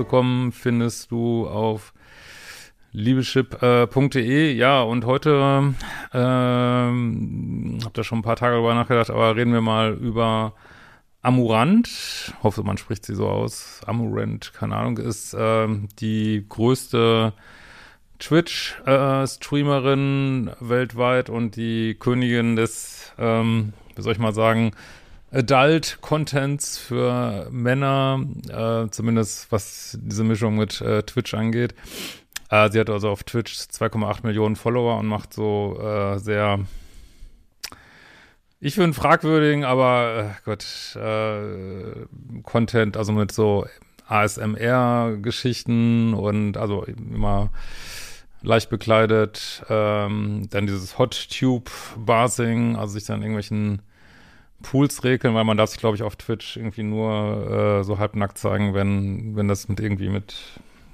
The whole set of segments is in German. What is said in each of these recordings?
rauszukommen, findest du auf liebeschip.de. Ja, und heute ähm, hab da schon ein paar Tage drüber nachgedacht, aber reden wir mal über Amurant. Hoffe, man spricht sie so aus. Amurant, keine Ahnung, ist ähm, die größte Twitch-Streamerin äh, weltweit und die Königin des, ähm, wie soll ich mal sagen, Adult-Contents für Männer, äh, zumindest was diese Mischung mit äh, Twitch angeht. Äh, sie hat also auf Twitch 2,8 Millionen Follower und macht so äh, sehr, ich finde fragwürdigen, aber äh, Gott, äh, Content, also mit so ASMR-Geschichten und also immer leicht bekleidet, ähm, dann dieses Hot Tube Basing, also sich dann irgendwelchen Pools regeln, weil man darf sich, glaube ich, auf Twitch irgendwie nur äh, so halbnackt zeigen, wenn, wenn das mit irgendwie mit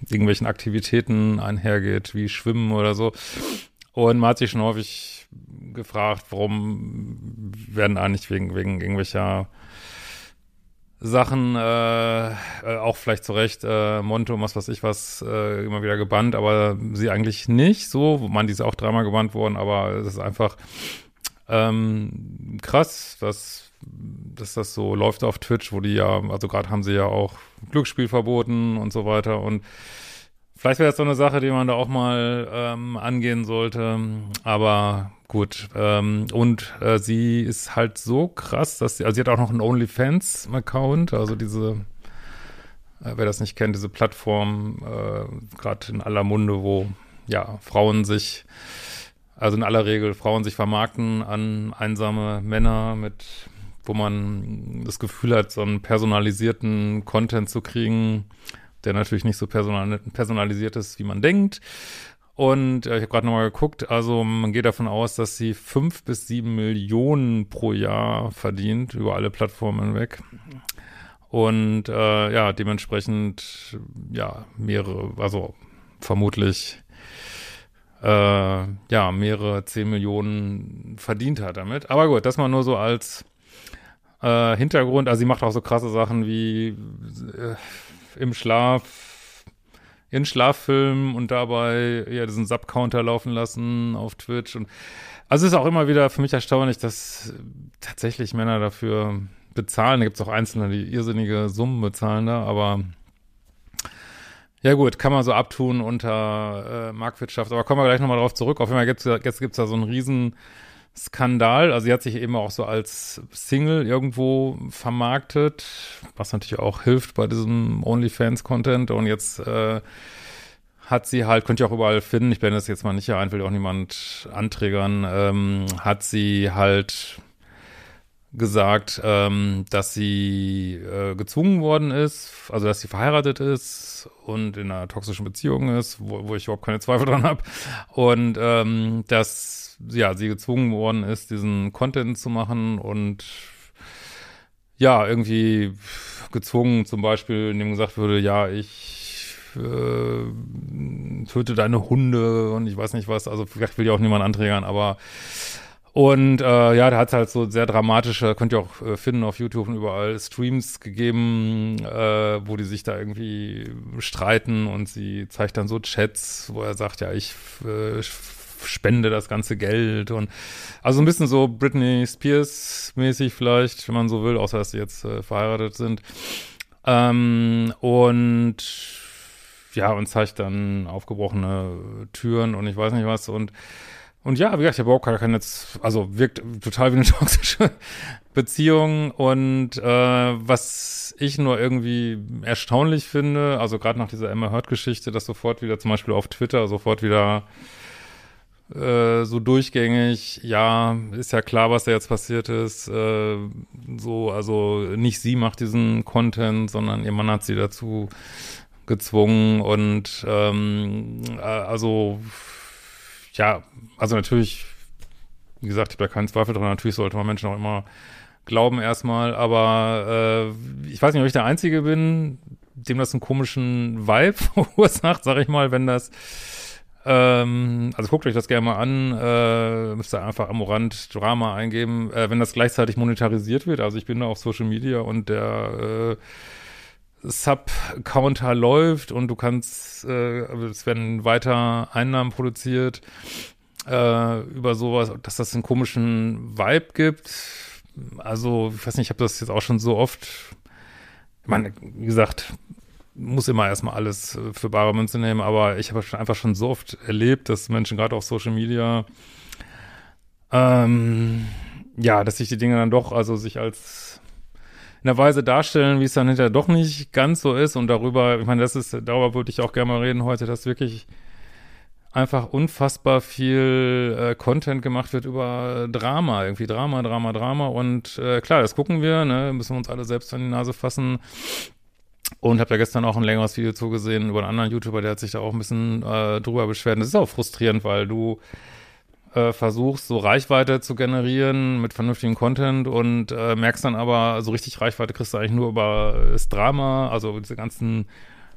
irgendwelchen Aktivitäten einhergeht, wie Schwimmen oder so. Und man hat sich schon häufig gefragt, warum werden eigentlich wegen, wegen irgendwelcher Sachen, äh, äh, auch vielleicht zu Recht, äh, Monte und was weiß ich was, äh, immer wieder gebannt, aber sie eigentlich nicht so. Man, die ist auch dreimal gebannt worden, aber es ist einfach ähm, krass, dass, dass das so läuft auf Twitch, wo die ja, also gerade haben sie ja auch Glücksspiel verboten und so weiter und Vielleicht wäre das so eine Sache, die man da auch mal ähm, angehen sollte. Aber gut. Ähm, und äh, sie ist halt so krass, dass sie, also sie hat auch noch einen OnlyFans-Account, also diese, äh, wer das nicht kennt, diese Plattform, äh, gerade in aller Munde, wo ja Frauen sich, also in aller Regel Frauen sich vermarkten an einsame Männer mit wo man das Gefühl hat, so einen personalisierten Content zu kriegen, der natürlich nicht so personalisiert ist, wie man denkt. Und äh, ich habe gerade nochmal geguckt, also man geht davon aus, dass sie fünf bis sieben Millionen pro Jahr verdient, über alle Plattformen hinweg. Und äh, ja, dementsprechend, ja, mehrere, also vermutlich äh, ja, mehrere zehn Millionen verdient hat damit. Aber gut, das mal nur so als äh, Hintergrund. Also sie macht auch so krasse Sachen wie äh, im Schlaf, in Schlaffilmen und dabei ja diesen Sub-Counter laufen lassen auf Twitch. Und also ist auch immer wieder für mich erstaunlich, dass tatsächlich Männer dafür bezahlen. Da gibt es auch Einzelne, die irrsinnige Summen bezahlen da, aber ja gut, kann man so abtun unter äh, Marktwirtschaft. Aber kommen wir gleich nochmal drauf zurück. Auf jeden Fall gibt's, jetzt gibt's da so einen riesen Skandal. Also sie hat sich eben auch so als Single irgendwo vermarktet, was natürlich auch hilft bei diesem OnlyFans-Content. Und jetzt äh, hat sie halt, könnt ihr auch überall finden, ich blende das jetzt mal nicht hier ein, will auch niemand anträgern, ähm, hat sie halt gesagt, ähm, dass sie äh, gezwungen worden ist, also dass sie verheiratet ist und in einer toxischen Beziehung ist, wo, wo ich überhaupt keine Zweifel dran habe. Und ähm, dass ja, sie gezwungen worden ist, diesen Content zu machen und ja, irgendwie gezwungen, zum Beispiel, indem gesagt würde, ja, ich äh, töte deine Hunde und ich weiß nicht was, also vielleicht will ja auch niemand anträgern, aber und äh, ja, da hat es halt so sehr dramatische, könnt ihr auch äh, finden auf YouTube und überall, Streams gegeben, äh, wo die sich da irgendwie streiten und sie zeigt dann so Chats, wo er sagt, ja, ich äh, spende das ganze Geld und also ein bisschen so Britney Spears mäßig vielleicht, wenn man so will, außer dass sie jetzt äh, verheiratet sind. Ähm, und ja, und zeigt dann aufgebrochene Türen und ich weiß nicht was und und ja, wie gesagt, ich habe auch gar keine also wirkt total wie eine toxische Beziehung und äh, was ich nur irgendwie erstaunlich finde, also gerade nach dieser Emma Hurt-Geschichte, dass sofort wieder zum Beispiel auf Twitter sofort wieder äh, so durchgängig, ja, ist ja klar, was da jetzt passiert ist. Äh, so, also nicht sie macht diesen Content, sondern ihr Mann hat sie dazu gezwungen und ähm, äh, also ja, also natürlich, wie gesagt, ich habe da keinen Zweifel dran, natürlich sollte man Menschen auch immer glauben erstmal, aber äh, ich weiß nicht, ob ich der Einzige bin, dem das einen komischen Vibe verursacht, sag ich mal, wenn das Ähm, also guckt euch das gerne mal an. Äh, müsst ihr einfach Amorant Drama eingeben, äh, wenn das gleichzeitig monetarisiert wird. Also ich bin da auf Social Media und der äh, Sub-Counter läuft und du kannst, äh, es werden weiter Einnahmen produziert äh, über sowas, dass das einen komischen Vibe gibt. Also, ich weiß nicht, ich habe das jetzt auch schon so oft, ich meine, wie gesagt, muss immer erstmal alles äh, für bare Münze nehmen, aber ich habe einfach schon so oft erlebt, dass Menschen gerade auf Social Media, ähm, ja, dass sich die Dinge dann doch, also sich als in der Weise darstellen, wie es dann hinterher doch nicht ganz so ist und darüber, ich meine, das ist, darüber würde ich auch gerne mal reden heute, dass wirklich einfach unfassbar viel äh, Content gemacht wird über Drama, irgendwie Drama, Drama, Drama und äh, klar, das gucken wir, ne, müssen wir uns alle selbst an die Nase fassen und habe da gestern auch ein längeres Video zugesehen über einen anderen YouTuber, der hat sich da auch ein bisschen äh, drüber beschwert. Das ist auch frustrierend, weil du äh, versuchst, so Reichweite zu generieren mit vernünftigem Content und äh, merkst dann aber, so richtig Reichweite kriegst du eigentlich nur über das Drama, also diese ganzen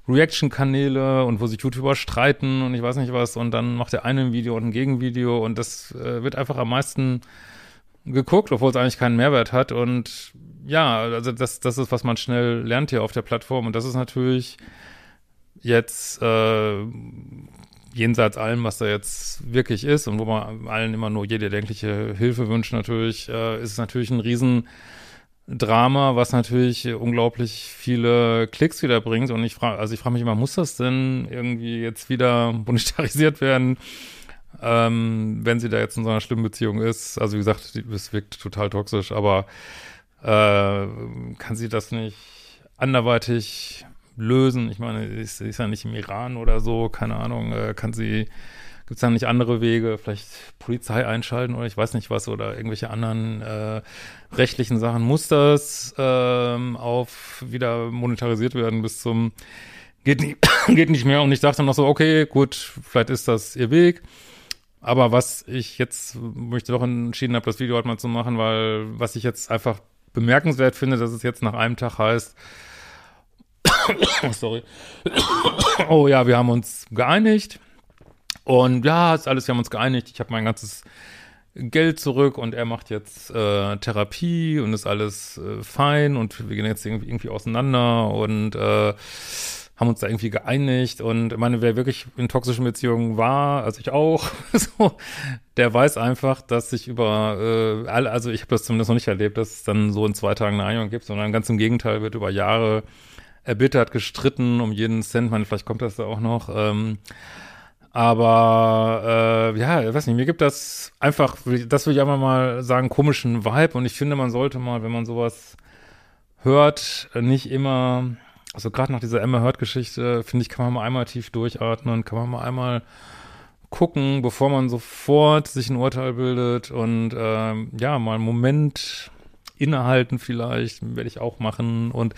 Reaction-Kanäle und wo sich YouTuber streiten und ich weiß nicht was und dann macht der eine ein Video und ein Gegenvideo und das äh, wird einfach am meisten geguckt, obwohl es eigentlich keinen Mehrwert hat und ja, also das, das ist, was man schnell lernt hier auf der Plattform und das ist natürlich jetzt äh, jenseits allem, was da jetzt wirklich ist und wo man allen immer nur jede denkliche Hilfe wünscht natürlich, äh, ist es natürlich ein riesen Drama, was natürlich unglaublich viele Klicks wieder bringt. Und ich frage, also ich frage mich immer, muss das denn irgendwie jetzt wieder monetarisiert werden, ähm, wenn sie da jetzt in so einer schlimmen Beziehung ist? Also wie gesagt, es wirkt total toxisch, aber äh, kann sie das nicht anderweitig lösen? Ich meine, sie ist ja nicht im Iran oder so, keine Ahnung, äh, kann sie Gibt es da nicht andere Wege, vielleicht Polizei einschalten oder ich weiß nicht was oder irgendwelche anderen äh, rechtlichen Sachen? Muss das ähm, auf wieder monetarisiert werden bis zum geht nicht, geht nicht mehr und ich dachte noch so, okay, gut, vielleicht ist das ihr Weg. Aber was ich jetzt möchte doch entschieden habe, das Video halt mal zu machen, weil was ich jetzt einfach bemerkenswert finde, dass es jetzt nach einem Tag heißt, sorry, oh ja, wir haben uns geeinigt. Und ja, ist alles, wir haben uns geeinigt. Ich habe mein ganzes Geld zurück und er macht jetzt äh, Therapie und ist alles äh, fein und wir gehen jetzt irgendwie, irgendwie auseinander und äh, haben uns da irgendwie geeinigt. Und ich meine, wer wirklich in toxischen Beziehungen war, also ich auch, so, der weiß einfach, dass sich über äh, alle, also ich habe das zumindest noch nicht erlebt, dass es dann so in zwei Tagen eine Einigung gibt, sondern ganz im Gegenteil wird über Jahre erbittert, gestritten um jeden Cent, meine, vielleicht kommt das da auch noch, ähm, aber äh, ja, ich weiß nicht, mir gibt das einfach, das würde ich einfach mal sagen, komischen Vibe. Und ich finde, man sollte mal, wenn man sowas hört, nicht immer, also gerade nach dieser Emma Hurt-Geschichte, finde ich, kann man mal einmal tief durchatmen, kann man mal einmal gucken, bevor man sofort sich ein Urteil bildet und äh, ja, mal einen Moment innehalten vielleicht, werde ich auch machen. Und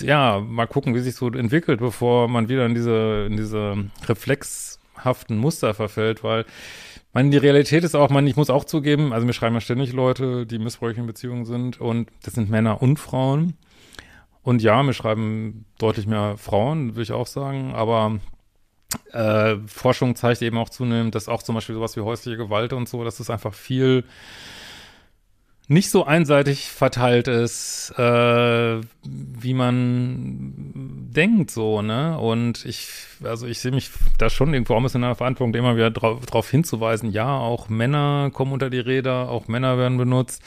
ja, mal gucken, wie sich so entwickelt, bevor man wieder in diese, in diese reflexhaften Muster verfällt, weil man, die Realität ist auch, man, ich muss auch zugeben, also mir schreiben ja ständig Leute, die missbräuchlich in Beziehungen sind und das sind Männer und Frauen. Und ja, mir schreiben deutlich mehr Frauen, würde ich auch sagen, aber äh, Forschung zeigt eben auch zunehmend, dass auch zum Beispiel sowas wie häusliche Gewalt und so, dass es einfach viel nicht so einseitig verteilt ist, äh, wie man denkt, so, ne? Und ich, also ich sehe mich da schon irgendwo auch ein bisschen in der Verantwortung, immer wieder darauf drauf hinzuweisen, ja, auch Männer kommen unter die Räder, auch Männer werden benutzt,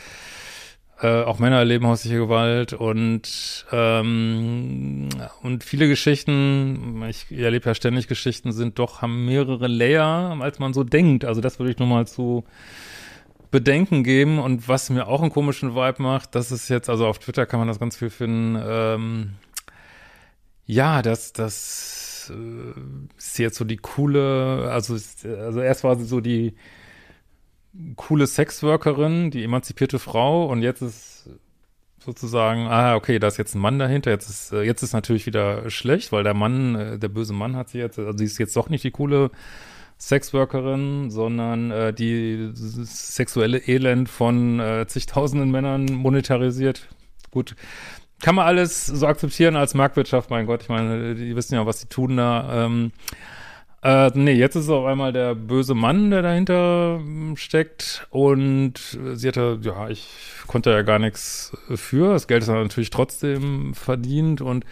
äh, auch Männer erleben häusliche Gewalt und, ähm, und viele Geschichten, ich erlebe ja ständig Geschichten, sind doch, haben mehrere Layer, als man so denkt. Also das würde ich nur mal zu Bedenken geben. Und was mir auch einen komischen Vibe macht, das ist jetzt, also auf Twitter kann man das ganz viel finden, ähm, ja, das, das äh, ist jetzt so die coole, also, also erst war sie so die coole Sexworkerin, die emanzipierte Frau. Und jetzt ist sozusagen, ah, okay, da ist jetzt ein Mann dahinter, jetzt ist, äh, jetzt ist natürlich wieder schlecht, weil der Mann, äh, der böse Mann hat sie jetzt, also sie ist jetzt doch nicht die coole Sexworkerin, sondern äh, die sexuelle Elend von äh, zigtausenden Männern monetarisiert. Gut, kann man alles so akzeptieren als Marktwirtschaft, mein Gott, ich meine, die wissen ja, was sie tun da. Ähm, Äh, nee, jetzt ist es auf einmal der böse Mann, der dahinter ähm, steckt. Und sie hatte, ja, ich konnte ja gar nichts für. Das Geld ist natürlich trotzdem verdient und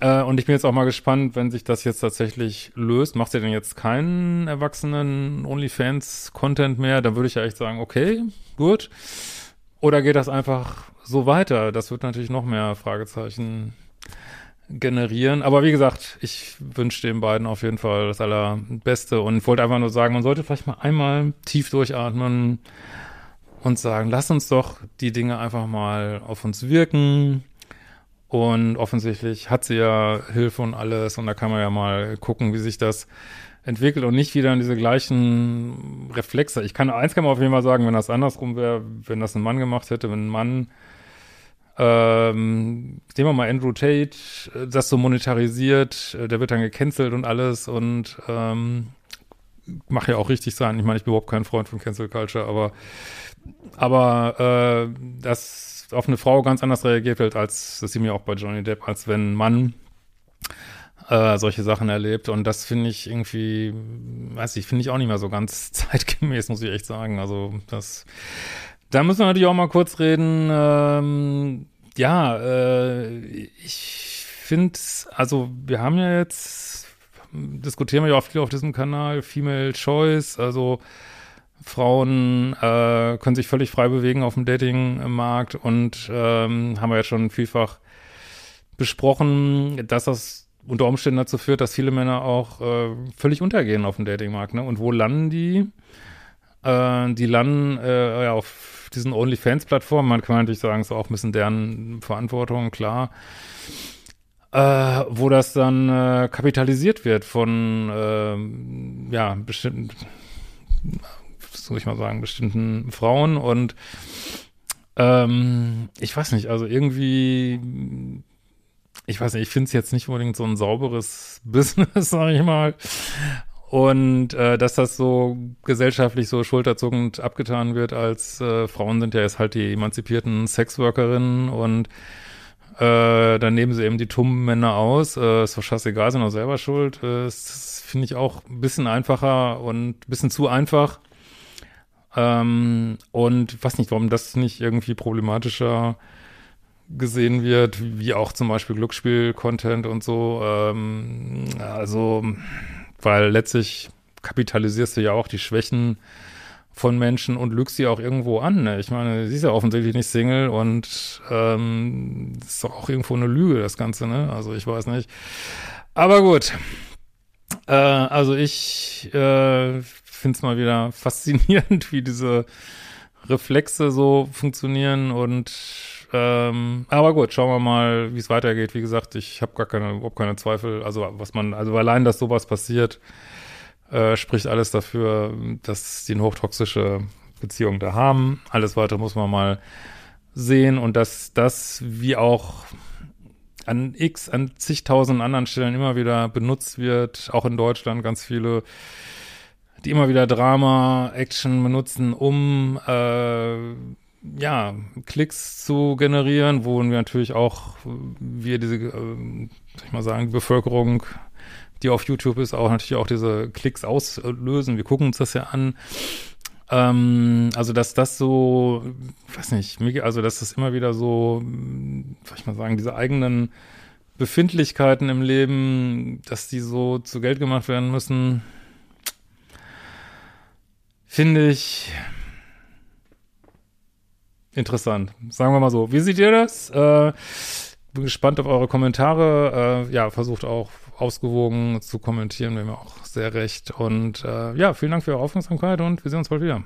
äh, und ich bin jetzt auch mal gespannt, wenn sich das jetzt tatsächlich löst. Macht ihr denn jetzt keinen erwachsenen OnlyFans-Content mehr? Dann würde ich ja echt sagen, okay, gut. Oder geht das einfach so weiter? Das wird natürlich noch mehr Fragezeichen generieren. Aber wie gesagt, ich wünsche den beiden auf jeden Fall das Allerbeste und wollte einfach nur sagen, man sollte vielleicht mal einmal tief durchatmen und sagen, lass uns doch die Dinge einfach mal auf uns wirken. Und offensichtlich hat sie ja Hilfe und alles und da kann man ja mal gucken, wie sich das entwickelt und nicht wieder in diese gleichen Reflexe. Ich kann, eins kann man auf jeden Fall sagen, wenn das andersrum wäre, wenn das ein Mann gemacht hätte, wenn ein Mann ähm, nehmen wir mal Andrew Tate, das so monetarisiert, äh, der wird dann gecancelt und alles und ähm, macht ja auch richtig sein. Ich meine, ich bin überhaupt kein Freund von Cancel Culture, aber aber äh, dass auf eine Frau ganz anders reagiert wird, als das sieht mir auch bei Johnny Depp, als wenn ein Mann äh, solche Sachen erlebt. Und das finde ich irgendwie, weiß ich, finde ich auch nicht mehr so ganz zeitgemäß, muss ich echt sagen. Also das da müssen wir natürlich auch mal kurz reden. Ähm, ja, äh, ich finde, also wir haben ja jetzt, diskutieren wir ja auch viel auf diesem Kanal, Female Choice, also Frauen äh, können sich völlig frei bewegen auf dem Datingmarkt und ähm, haben wir ja schon vielfach besprochen, dass das unter Umständen dazu führt, dass viele Männer auch äh, völlig untergehen auf dem Datingmarkt. Ne? Und wo landen die? Äh, die landen äh, ja, auf diesen OnlyFans-Plattformen. Man kann natürlich sagen, es ist auch ein bisschen deren Verantwortung, klar. Äh, wo das dann äh, kapitalisiert wird von äh, ja bestimmten, soll ich mal sagen, bestimmten Frauen und ähm, ich weiß nicht, also irgendwie ich weiß nicht, ich finde es jetzt nicht unbedingt so ein sauberes Business, sage ich mal. Und äh, dass das so gesellschaftlich so schulterzuckend abgetan wird, als äh, Frauen sind ja jetzt halt die emanzipierten Sexworkerinnen und äh, dann nehmen sie eben die tummen Männer aus. Äh, ist doch scheißegal, sind auch selber schuld. Äh, das finde ich auch ein bisschen einfacher und ein bisschen zu einfach. Ähm, und ich weiß nicht, warum das nicht irgendwie problematischer gesehen wird, wie auch zum Beispiel Glücksspiel-Content und so. Ähm, also weil letztlich kapitalisierst du ja auch die Schwächen von Menschen und lügst sie auch irgendwo an. Ne? Ich meine, sie ist ja offensichtlich nicht Single und ähm, ist doch auch irgendwo eine Lüge, das Ganze, ne? Also ich weiß nicht. Aber gut. Äh, also ich äh, finde es mal wieder faszinierend, wie diese Reflexe so funktionieren und ähm, aber gut, schauen wir mal, wie es weitergeht. Wie gesagt, ich habe gar keine, überhaupt keine Zweifel. Also was man, also allein, dass sowas passiert, äh, spricht alles dafür, dass die eine hochtoxische Beziehung da haben. Alles weitere muss man mal sehen und dass das wie auch an x, an zigtausend anderen Stellen immer wieder benutzt wird, auch in Deutschland ganz viele, die immer wieder Drama, Action benutzen, um äh, ja, Klicks zu generieren, wo wir natürlich auch, wir diese, äh, soll ich mal sagen, Bevölkerung, die auf YouTube ist, auch natürlich auch diese Klicks auslösen. Wir gucken uns das ja an. Ähm, also, dass das so, weiß nicht, also, dass das immer wieder so, soll ich mal sagen, diese eigenen Befindlichkeiten im Leben, dass die so zu Geld gemacht werden müssen, finde ich, interessant. Sagen wir mal so. Wie seht ihr das? Äh, bin gespannt auf eure Kommentare. Äh, ja, versucht auch ausgewogen zu kommentieren, wir haben auch sehr recht. Und äh, ja, vielen Dank für eure Aufmerksamkeit und wir sehen uns bald wieder.